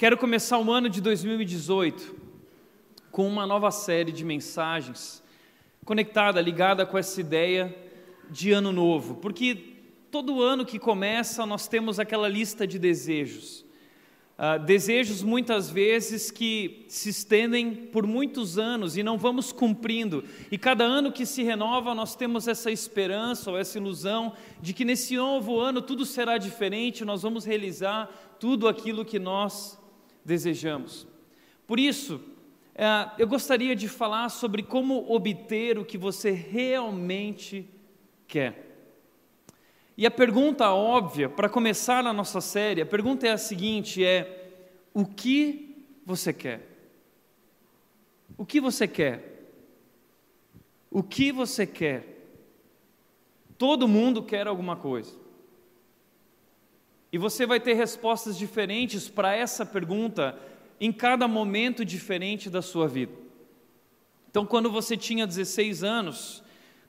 Quero começar o ano de 2018 com uma nova série de mensagens conectada, ligada com essa ideia de ano novo, porque todo ano que começa nós temos aquela lista de desejos. Uh, desejos muitas vezes que se estendem por muitos anos e não vamos cumprindo. E cada ano que se renova, nós temos essa esperança ou essa ilusão de que nesse novo ano tudo será diferente, nós vamos realizar tudo aquilo que nós desejamos. Por isso, é, eu gostaria de falar sobre como obter o que você realmente quer. E a pergunta óbvia, para começar a nossa série, a pergunta é a seguinte: é o que você quer? O que você quer? O que você quer? Todo mundo quer alguma coisa. E você vai ter respostas diferentes para essa pergunta em cada momento diferente da sua vida. Então, quando você tinha 16 anos,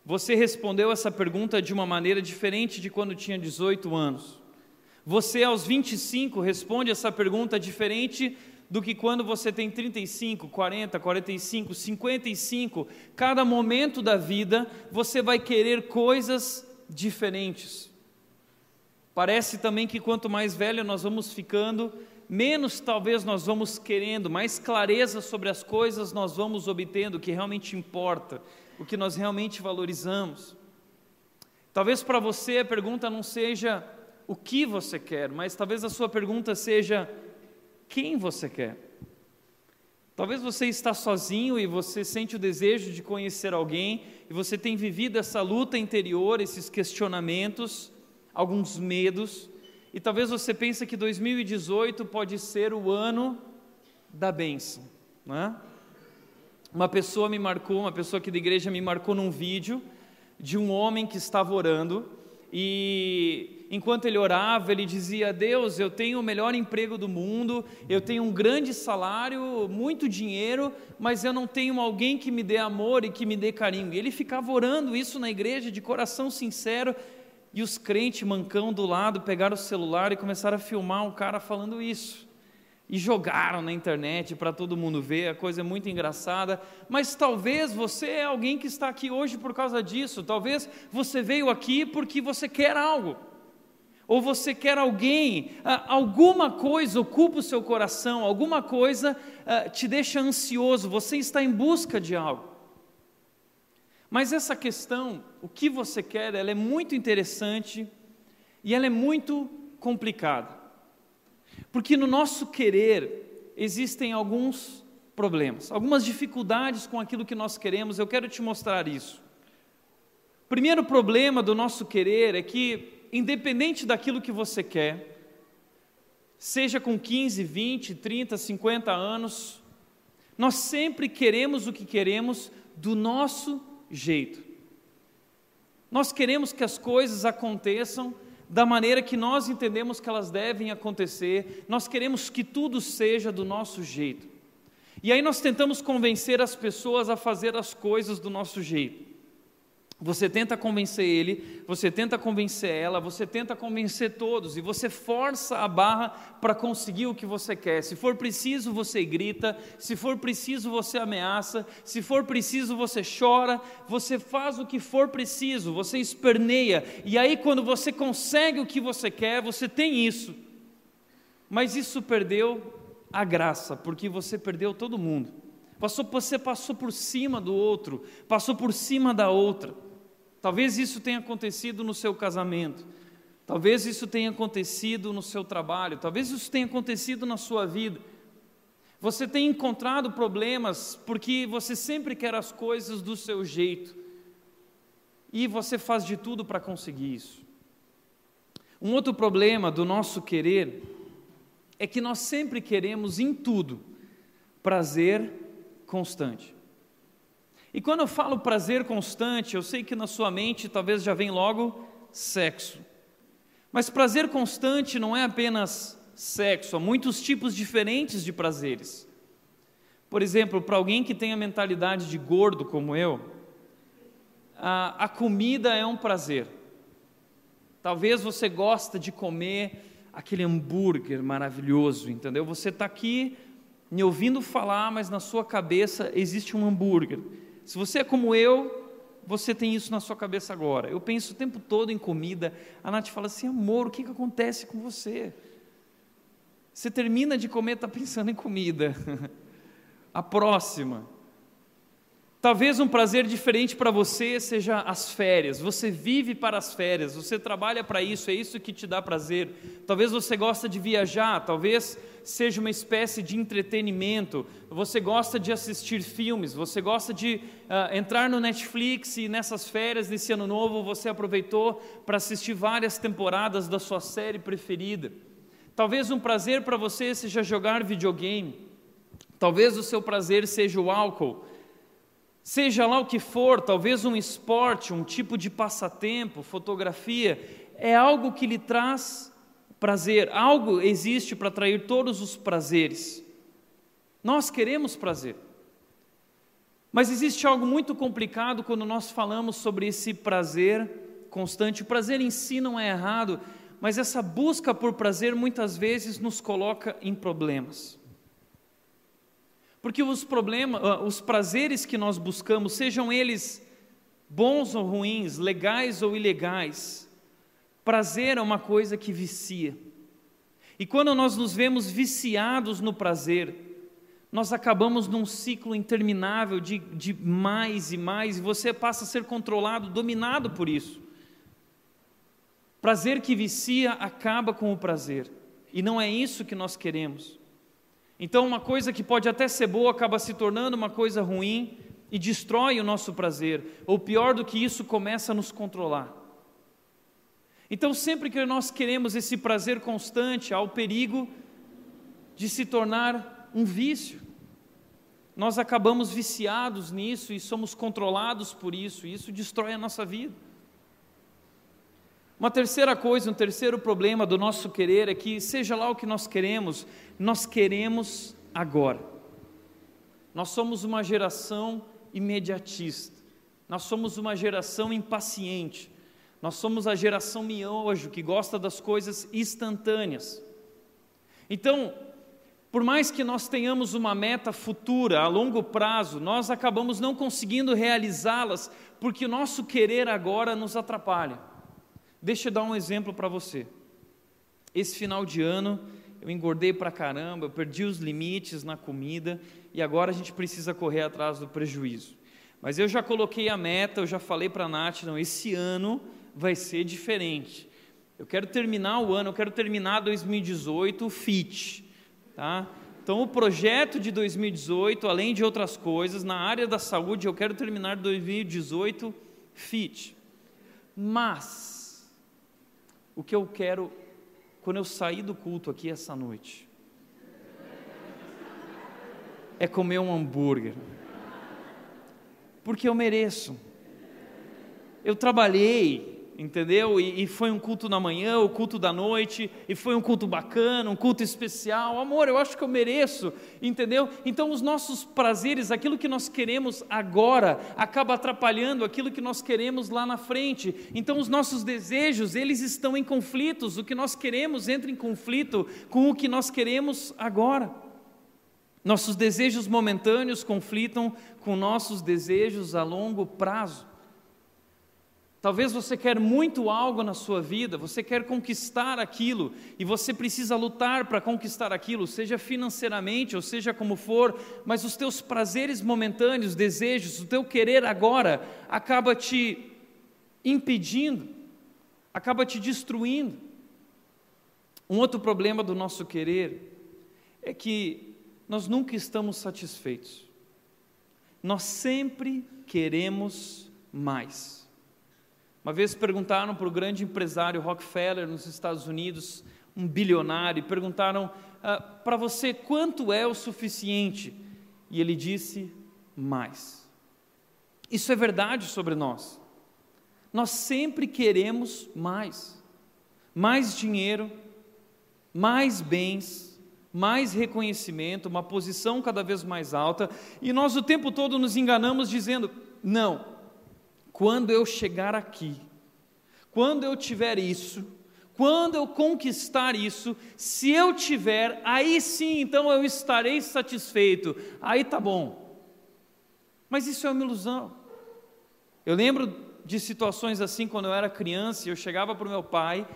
você respondeu essa pergunta de uma maneira diferente de quando tinha 18 anos. Você, aos 25, responde essa pergunta diferente do que quando você tem 35, 40, 45, 55. Cada momento da vida você vai querer coisas diferentes. Parece também que quanto mais velho nós vamos ficando, menos talvez nós vamos querendo, mais clareza sobre as coisas nós vamos obtendo, o que realmente importa, o que nós realmente valorizamos. Talvez para você a pergunta não seja o que você quer, mas talvez a sua pergunta seja quem você quer. Talvez você está sozinho e você sente o desejo de conhecer alguém e você tem vivido essa luta interior, esses questionamentos alguns medos, e talvez você pense que 2018 pode ser o ano da bênção. Não é? Uma pessoa me marcou, uma pessoa aqui da igreja me marcou num vídeo de um homem que estava orando e enquanto ele orava, ele dizia: Deus, eu tenho o melhor emprego do mundo, eu tenho um grande salário, muito dinheiro, mas eu não tenho alguém que me dê amor e que me dê carinho. E ele ficava orando isso na igreja de coração sincero. E os crentes mancão do lado pegaram o celular e começaram a filmar um cara falando isso. E jogaram na internet para todo mundo ver, a coisa é muito engraçada. Mas talvez você é alguém que está aqui hoje por causa disso. Talvez você veio aqui porque você quer algo. Ou você quer alguém, ah, alguma coisa ocupa o seu coração, alguma coisa ah, te deixa ansioso, você está em busca de algo. Mas essa questão, o que você quer, ela é muito interessante e ela é muito complicada. Porque no nosso querer existem alguns problemas, algumas dificuldades com aquilo que nós queremos, eu quero te mostrar isso. Primeiro problema do nosso querer é que, independente daquilo que você quer, seja com 15, 20, 30, 50 anos, nós sempre queremos o que queremos do nosso jeito. Nós queremos que as coisas aconteçam da maneira que nós entendemos que elas devem acontecer, nós queremos que tudo seja do nosso jeito. E aí nós tentamos convencer as pessoas a fazer as coisas do nosso jeito. Você tenta convencer ele, você tenta convencer ela, você tenta convencer todos e você força a barra para conseguir o que você quer. Se for preciso, você grita, se for preciso, você ameaça, se for preciso, você chora, você faz o que for preciso, você esperneia. E aí, quando você consegue o que você quer, você tem isso. Mas isso perdeu a graça, porque você perdeu todo mundo. Passou, você passou por cima do outro, passou por cima da outra. Talvez isso tenha acontecido no seu casamento, talvez isso tenha acontecido no seu trabalho, talvez isso tenha acontecido na sua vida. Você tem encontrado problemas porque você sempre quer as coisas do seu jeito e você faz de tudo para conseguir isso. Um outro problema do nosso querer é que nós sempre queremos em tudo prazer constante. E quando eu falo prazer constante, eu sei que na sua mente talvez já vem logo sexo. Mas prazer constante não é apenas sexo, há muitos tipos diferentes de prazeres. Por exemplo, para alguém que tem a mentalidade de gordo como eu, a, a comida é um prazer. Talvez você gosta de comer aquele hambúrguer maravilhoso, entendeu? Você está aqui me ouvindo falar, mas na sua cabeça existe um hambúrguer. Se você é como eu, você tem isso na sua cabeça agora. Eu penso o tempo todo em comida. A Nath fala assim: amor, o que, que acontece com você? Você termina de comer, está pensando em comida. a próxima. Talvez um prazer diferente para você seja as férias. Você vive para as férias, você trabalha para isso, é isso que te dá prazer. Talvez você gosta de viajar, talvez seja uma espécie de entretenimento. Você gosta de assistir filmes, você gosta de uh, entrar no Netflix e nessas férias desse ano novo você aproveitou para assistir várias temporadas da sua série preferida. Talvez um prazer para você seja jogar videogame. Talvez o seu prazer seja o álcool. Seja lá o que for, talvez um esporte, um tipo de passatempo, fotografia, é algo que lhe traz prazer, algo existe para atrair todos os prazeres. Nós queremos prazer. Mas existe algo muito complicado quando nós falamos sobre esse prazer constante. O prazer em si não é errado, mas essa busca por prazer muitas vezes nos coloca em problemas. Porque os problemas, ah, os prazeres que nós buscamos, sejam eles bons ou ruins, legais ou ilegais, prazer é uma coisa que vicia. E quando nós nos vemos viciados no prazer, nós acabamos num ciclo interminável de, de mais e mais, e você passa a ser controlado, dominado por isso. Prazer que vicia acaba com o prazer, e não é isso que nós queremos. Então, uma coisa que pode até ser boa acaba se tornando uma coisa ruim e destrói o nosso prazer, ou pior do que isso, começa a nos controlar. Então, sempre que nós queremos esse prazer constante, há o perigo de se tornar um vício. Nós acabamos viciados nisso e somos controlados por isso, e isso destrói a nossa vida. Uma terceira coisa, um terceiro problema do nosso querer é que, seja lá o que nós queremos, nós queremos agora. Nós somos uma geração imediatista, nós somos uma geração impaciente, nós somos a geração miojo que gosta das coisas instantâneas. Então, por mais que nós tenhamos uma meta futura, a longo prazo, nós acabamos não conseguindo realizá-las porque o nosso querer agora nos atrapalha. Deixa eu dar um exemplo para você. Esse final de ano eu engordei para caramba, eu perdi os limites na comida e agora a gente precisa correr atrás do prejuízo. Mas eu já coloquei a meta, eu já falei para a Nath, não, esse ano vai ser diferente. Eu quero terminar o ano, eu quero terminar 2018 fit, tá? Então o projeto de 2018, além de outras coisas, na área da saúde, eu quero terminar 2018 fit. Mas o que eu quero quando eu sair do culto aqui essa noite é comer um hambúrguer. Porque eu mereço. Eu trabalhei, entendeu? E, e, foi um culto na manhã, o culto da noite, e foi um culto bacana, um culto especial. Amor, eu acho que eu mereço, entendeu? Então, os nossos prazeres, aquilo que nós queremos agora, acaba atrapalhando aquilo que nós queremos lá na frente. Então, os nossos desejos, eles estão em conflitos. O que nós queremos entra em conflito com o que nós queremos agora. Nossos desejos momentâneos conflitam com nossos desejos a longo prazo. Talvez você quer muito algo na sua vida, você quer conquistar aquilo e você precisa lutar para conquistar aquilo, seja financeiramente ou seja como for, mas os teus prazeres momentâneos, desejos, o teu querer agora acaba te impedindo, acaba te destruindo. Um outro problema do nosso querer é que nós nunca estamos satisfeitos. Nós sempre queremos mais. Uma vez perguntaram para o grande empresário Rockefeller nos Estados Unidos, um bilionário, e perguntaram ah, para você quanto é o suficiente? E ele disse: mais. Isso é verdade sobre nós. Nós sempre queremos mais. Mais dinheiro, mais bens, mais reconhecimento, uma posição cada vez mais alta, e nós o tempo todo nos enganamos dizendo: não, quando eu chegar aqui, quando eu tiver isso, Quando eu conquistar isso, se eu tiver, aí sim, então eu estarei satisfeito. Aí tá bom. Mas isso é uma ilusão. Eu lembro de situações assim quando eu era criança, e eu chegava para o meu pai,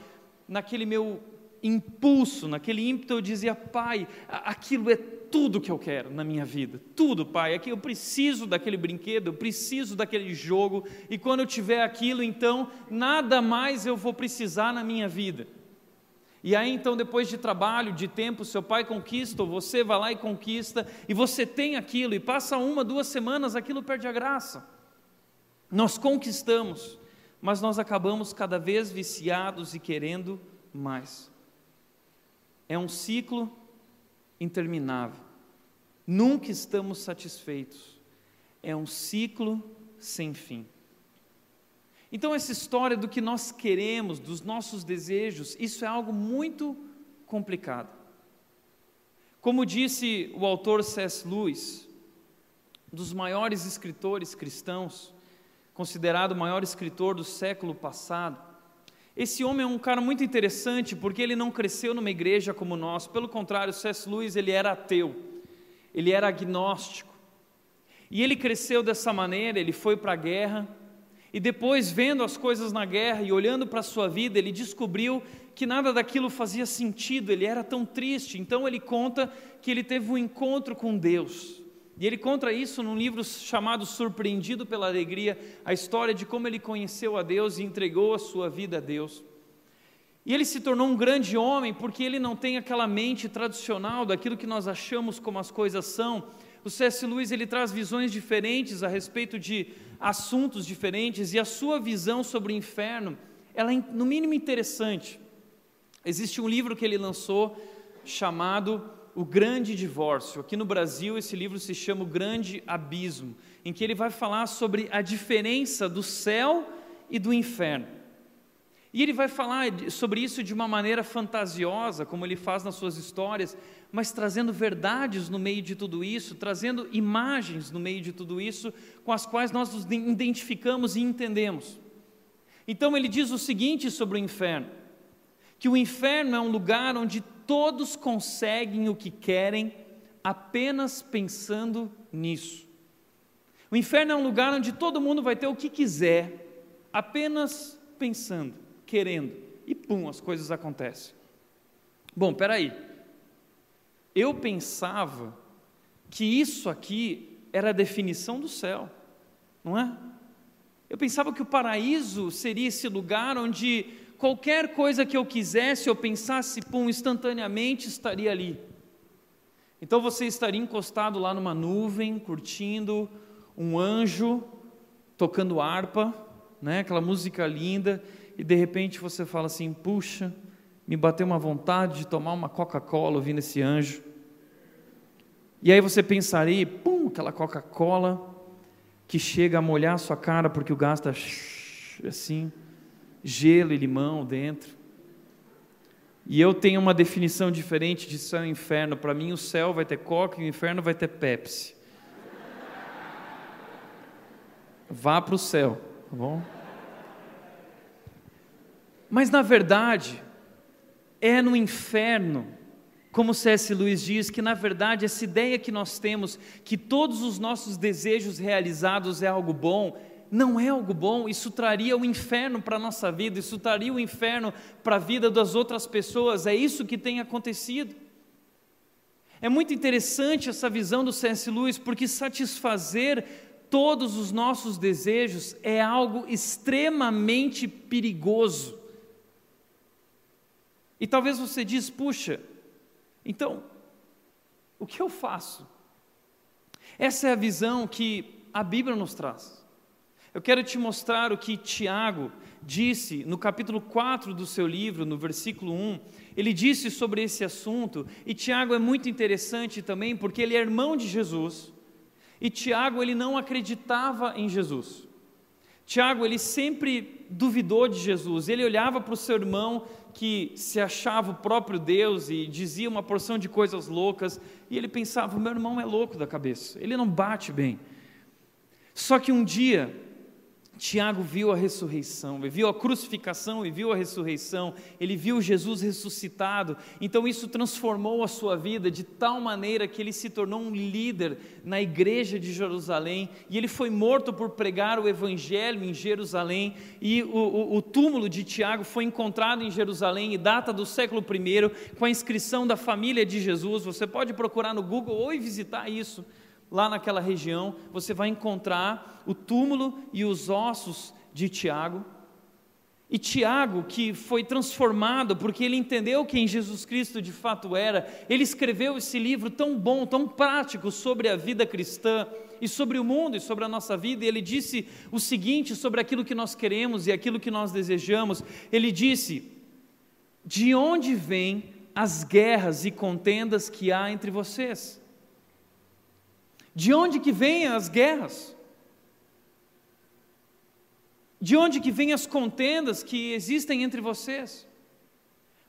naquele meu impulso, naquele ímpeto, eu dizia: Pai, aquilo é tudo que eu quero na minha vida, tudo, Pai. Aqui eu preciso daquele brinquedo, eu preciso daquele jogo, e quando eu tiver aquilo, então nada mais eu vou precisar na minha vida. E aí então, depois de trabalho, de tempo, seu pai conquista, ou você vai lá e conquista, e você tem aquilo, e passa uma, duas semanas, aquilo perde a graça. Nós conquistamos, mas nós acabamos cada vez viciados e querendo mais. É um ciclo interminável. Nunca estamos satisfeitos. É um ciclo sem fim. Então, essa história do que nós queremos, dos nossos desejos, isso é algo muito complicado. Como disse o autor C.S. Lewis, dos maiores escritores cristãos, considerado o maior escritor do século passado, esse homem é um cara muito interessante porque ele não cresceu numa igreja como nós, pelo contrário, C.S. Lewis ele era ateu, ele era agnóstico. E ele cresceu dessa maneira, ele foi para a guerra, e depois, vendo as coisas na guerra e olhando para a sua vida, ele descobriu que nada daquilo fazia sentido, ele era tão triste. Então ele conta que ele teve um encontro com Deus. E ele conta isso num livro chamado Surpreendido pela Alegria, a história de como ele conheceu a Deus e entregou a sua vida a Deus. E ele se tornou um grande homem porque ele não tem aquela mente tradicional daquilo que nós achamos como as coisas são. O C.S. Lewis ele traz visões diferentes a respeito de assuntos diferentes e a sua visão sobre o inferno, ela é no mínimo interessante. Existe um livro que ele lançou chamado o Grande Divórcio. Aqui no Brasil, esse livro se chama O Grande Abismo, em que ele vai falar sobre a diferença do céu e do inferno. E ele vai falar sobre isso de uma maneira fantasiosa, como ele faz nas suas histórias, mas trazendo verdades no meio de tudo isso, trazendo imagens no meio de tudo isso, com as quais nós nos identificamos e entendemos. Então ele diz o seguinte sobre o inferno: que o inferno é um lugar onde todos conseguem o que querem apenas pensando nisso. O inferno é um lugar onde todo mundo vai ter o que quiser, apenas pensando, querendo, e pum, as coisas acontecem. Bom, peraí. Eu pensava que isso aqui era a definição do céu, não é? Eu pensava que o paraíso seria esse lugar onde qualquer coisa que eu quisesse ou pensasse, pum, instantaneamente estaria ali. Então você estaria encostado lá numa nuvem, curtindo um anjo tocando harpa, né, aquela música linda, e de repente você fala assim: puxa, me bateu uma vontade de tomar uma Coca-Cola ouvindo esse anjo. E aí você pensaria, pum, aquela Coca-Cola que chega a molhar a sua cara porque o gás está assim gelo e limão dentro. E eu tenho uma definição diferente de céu e inferno. Para mim, o céu vai ter coca e o inferno vai ter Pepsi. Vá para o céu, tá bom? Mas na verdade, é no inferno, como C.S. Lewis diz, que na verdade essa ideia que nós temos, que todos os nossos desejos realizados é algo bom, não é algo bom, isso traria o inferno para a nossa vida, isso traria o inferno para a vida das outras pessoas, é isso que tem acontecido. É muito interessante essa visão do C.S. Lewis, porque satisfazer todos os nossos desejos é algo extremamente perigoso. E talvez você diz, puxa, então, o que eu faço? Essa é a visão que a Bíblia nos traz. Eu quero te mostrar o que Tiago disse no capítulo 4 do seu livro, no versículo 1. Ele disse sobre esse assunto, e Tiago é muito interessante também, porque ele é irmão de Jesus, e Tiago ele não acreditava em Jesus. Tiago ele sempre duvidou de Jesus, ele olhava para o seu irmão que se achava o próprio Deus e dizia uma porção de coisas loucas, e ele pensava: meu irmão é louco da cabeça, ele não bate bem. Só que um dia, Tiago viu a ressurreição, ele viu a crucificação e viu a ressurreição, ele viu Jesus ressuscitado, então isso transformou a sua vida de tal maneira que ele se tornou um líder na igreja de Jerusalém e ele foi morto por pregar o evangelho em Jerusalém. E o, o, o túmulo de Tiago foi encontrado em Jerusalém e data do século I, com a inscrição da família de Jesus. Você pode procurar no Google ou visitar isso lá naquela região, você vai encontrar o túmulo e os ossos de Tiago. E Tiago, que foi transformado porque ele entendeu quem Jesus Cristo de fato era, ele escreveu esse livro tão bom, tão prático sobre a vida cristã e sobre o mundo e sobre a nossa vida. E ele disse o seguinte sobre aquilo que nós queremos e aquilo que nós desejamos. Ele disse: De onde vêm as guerras e contendas que há entre vocês? De onde que vêm as guerras? De onde que vêm as contendas que existem entre vocês?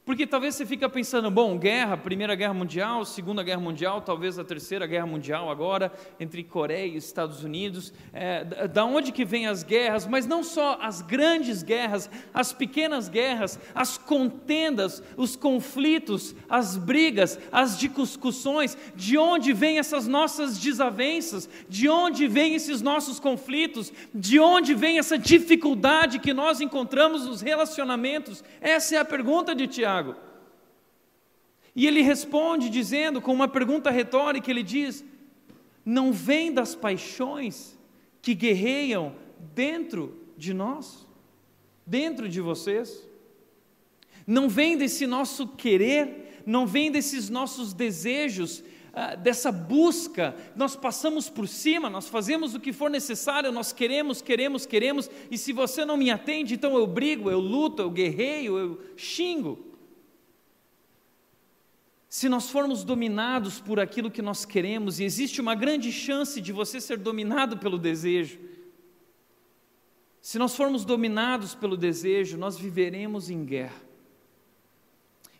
Porque talvez você fica pensando, bom, guerra, Primeira Guerra Mundial, Segunda Guerra Mundial, talvez a Terceira Guerra Mundial agora, entre Coreia e Estados Unidos, é, da onde que vêm as guerras, mas não só as grandes guerras, as pequenas guerras, as contendas, os conflitos, as brigas, as discussões, de onde vêm essas nossas desavenças, de onde vêm esses nossos conflitos, de onde vem essa dificuldade que nós encontramos nos relacionamentos? Essa é a pergunta de Tiago. Tiago. E ele responde dizendo, com uma pergunta retórica, ele diz: Não vem das paixões que guerreiam dentro de nós, dentro de vocês? Não vem desse nosso querer, não vem desses nossos desejos, ah, dessa busca, nós passamos por cima, nós fazemos o que for necessário, nós queremos, queremos, queremos, e se você não me atende, então eu brigo, eu luto, eu guerreio, eu xingo. Se nós formos dominados por aquilo que nós queremos, e existe uma grande chance de você ser dominado pelo desejo, se nós formos dominados pelo desejo, nós viveremos em guerra.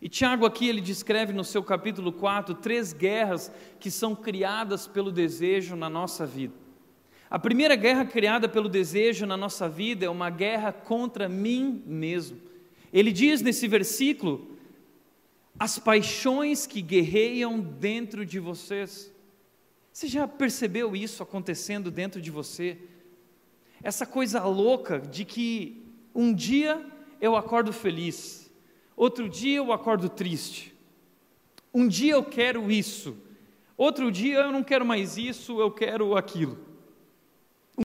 E Tiago aqui ele descreve no seu capítulo 4 três guerras que são criadas pelo desejo na nossa vida. A primeira guerra criada pelo desejo na nossa vida é uma guerra contra mim mesmo. Ele diz nesse versículo as paixões que guerreiam dentro de vocês. Você já percebeu isso acontecendo dentro de você? Essa coisa louca de que um dia eu acordo feliz, outro dia eu acordo triste. Um dia eu quero isso, outro dia eu não quero mais isso, eu quero aquilo.